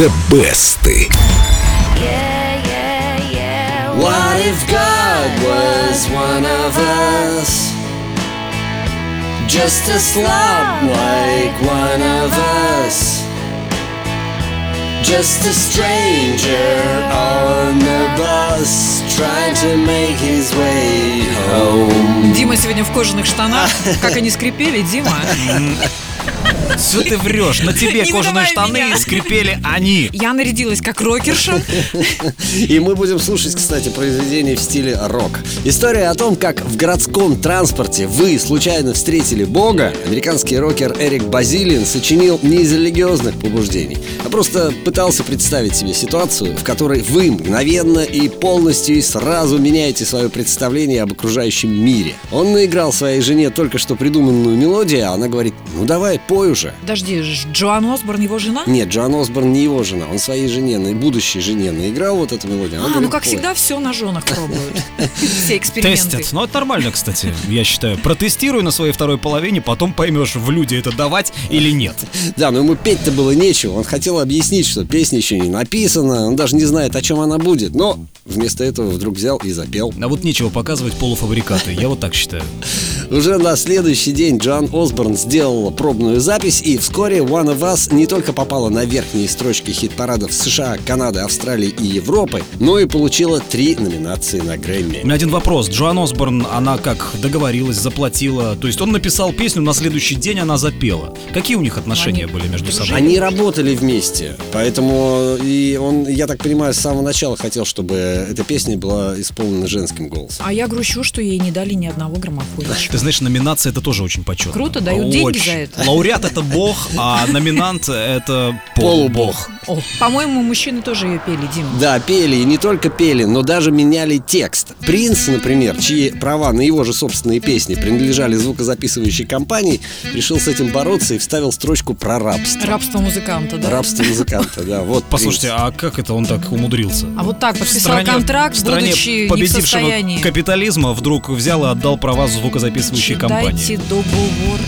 The Best. Yeah, yeah, yeah. What if God was one of us? Just a slob like one of us. Just a stranger on the bus trying to make his way home. Дима сегодня в кожаных штанах. Как они скрипели, Дима? Что ты врешь? На тебе Не кожаные штаны меня. скрипели они. Я нарядилась как рокерша. И мы будем слушать, кстати, произведение в стиле рок. История о том, как в городском транспорте вы случайно встретили Бога, американский рокер Эрик Базилиан сочинил не из религиозных побуждений, а просто пытался представить себе ситуацию, в которой вы мгновенно и полностью и сразу меняете свое представление об окружающем мире. Он наиграл своей жене только что придуманную мелодию, а она говорит, ну давай, пой уже. Подожди, Джоан Осборн его жена? Нет, Джоан Осборн не его жена, он своей жене, на- будущей жене наиграл вот эту мелодию. Она А, ну говорит, как «Пой». всегда, все на женах пробуют. Все эксперименты. Тестят. Ну, это нормально, кстати, я считаю. Протестируй на своей второй половине, потом поймешь, в люди это давать или нет. Да, но ему петь-то было нечего. Он хотел объяснить, что песня еще не написана, он даже не знает, о чем она будет. Но вместо этого вдруг взял и запел. А вот нечего показывать полуфабрикаты, я вот так считаю. Уже на следующий день Джоан Осборн сделала пробную запись, и вскоре One of Us не только попала на верхние строчки хит-парадов США, Канады, Австралии и Европы, но и получила три номинации на Грэмми. У меня один вопрос. Джоан Осборн, она как договорилась, заплатила? То есть он написал песню, на следующий день она запела. Какие у них отношения Они были между собой? Они работали вместе, поэтому и он, я так понимаю, с самого начала хотел, чтобы эта песня была исполнена женским голосом. А я грущу, что ей не дали ни одного граммофончика. Ты знаешь, номинация это тоже очень почетно. Круто, дают деньги Очень. за это. Лауреат это бог, а номинант это Полубог. О, по-моему, мужчины тоже ее пели, Дима. Да, пели, и не только пели, но даже меняли текст. Принц, например, чьи права на его же собственные песни принадлежали звукозаписывающей компании, решил с этим бороться и вставил строчку про рабство. Рабство музыканта, да? Рабство музыканта, да, вот. Послушайте, принц. а как это он так умудрился? А вот так В подписал стране- контракт, в стране будучи не в победившего состоянии. капитализма вдруг взял и отдал права звукозаписывающей компании. Дайте договор.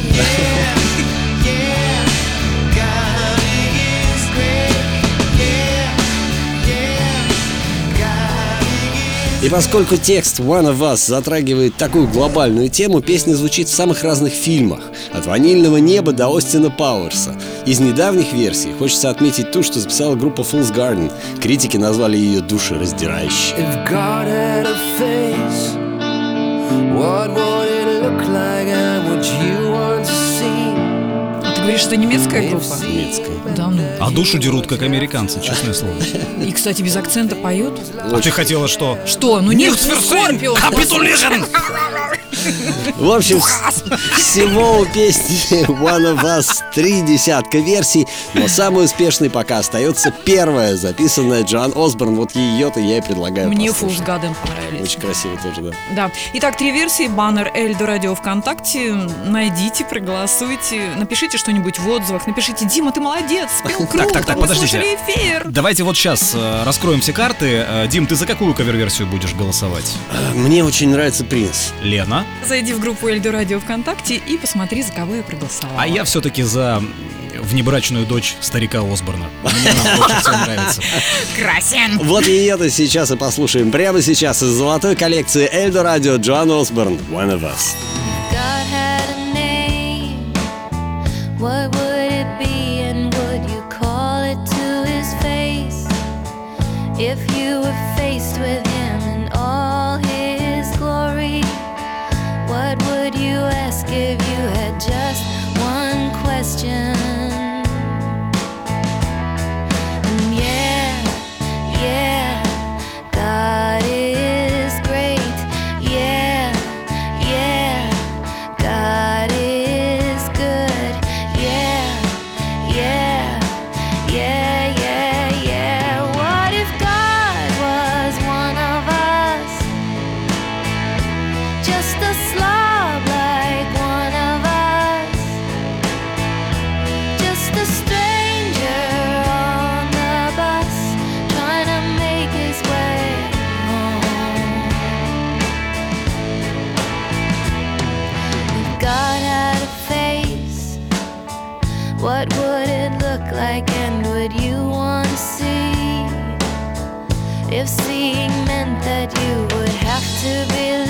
И поскольку текст One of Us затрагивает такую глобальную тему, песня звучит в самых разных фильмах. От «Ванильного неба» до Остина Пауэрса. Из недавних версий хочется отметить ту, что записала группа Fool's Garden. Критики назвали ее душераздирающей. What would it look like and would you want to говоришь, это немецкая группа? Немецкая. Да ну. А душу дерут, как американцы, честное слово. И, кстати, без акцента поют. А ты хотела что? Что? Ну нет, Скорпион. Capitulation! В общем, всего у песни One of Us три десятка версий, но самой успешной пока остается первая, записанная Джоан Осборн. Вот ее-то я и предлагаю Мне послушать. Фулс Гаден понравились. Очень красиво тоже, да. Да. Итак, три версии. Баннер Эльдо Радио ВКонтакте. Найдите, проголосуйте. Напишите что-нибудь в отзывах. Напишите, Дима, ты молодец, спел круто. так, так, мы подождите. эфир. Давайте вот сейчас э, раскроем все карты. Э, Дим, ты за какую кавер-версию будешь голосовать? Мне очень нравится принц. Лена? Зайди в группу Эльдо Радио ВКонтакте и посмотри, за кого я проголосовала. А я все-таки за внебрачную дочь старика Осборна. Мне она больше всего нравится. Красен. Вот ее-то сейчас и послушаем прямо сейчас из золотой коллекции Эльдо Радио Джоан Осборн One of Us. like and would you want to see if seeing meant that you would have to be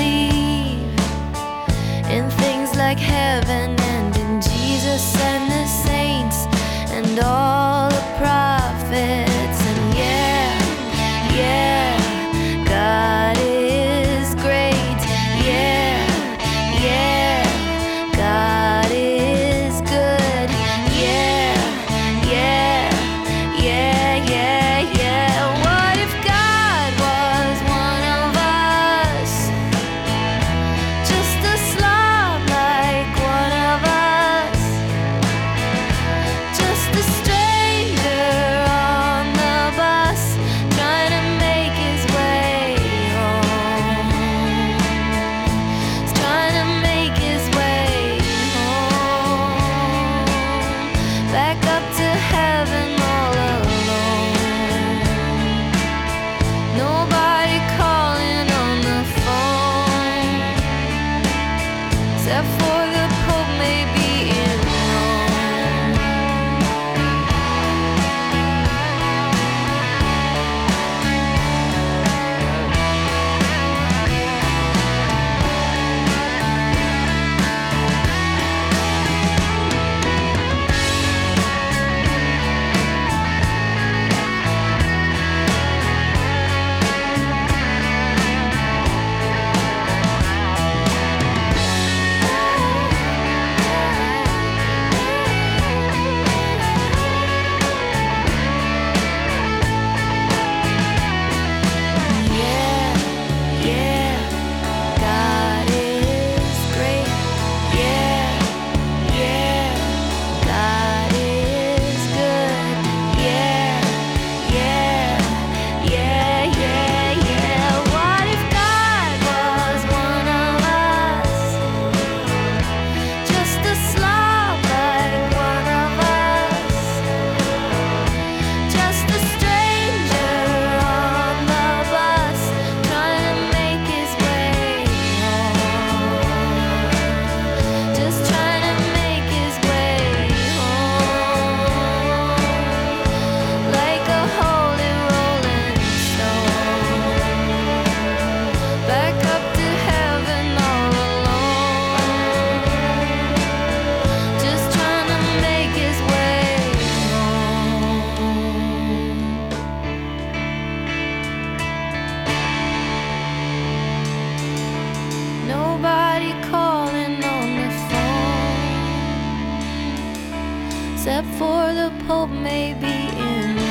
therefore the Pope may be hope may be in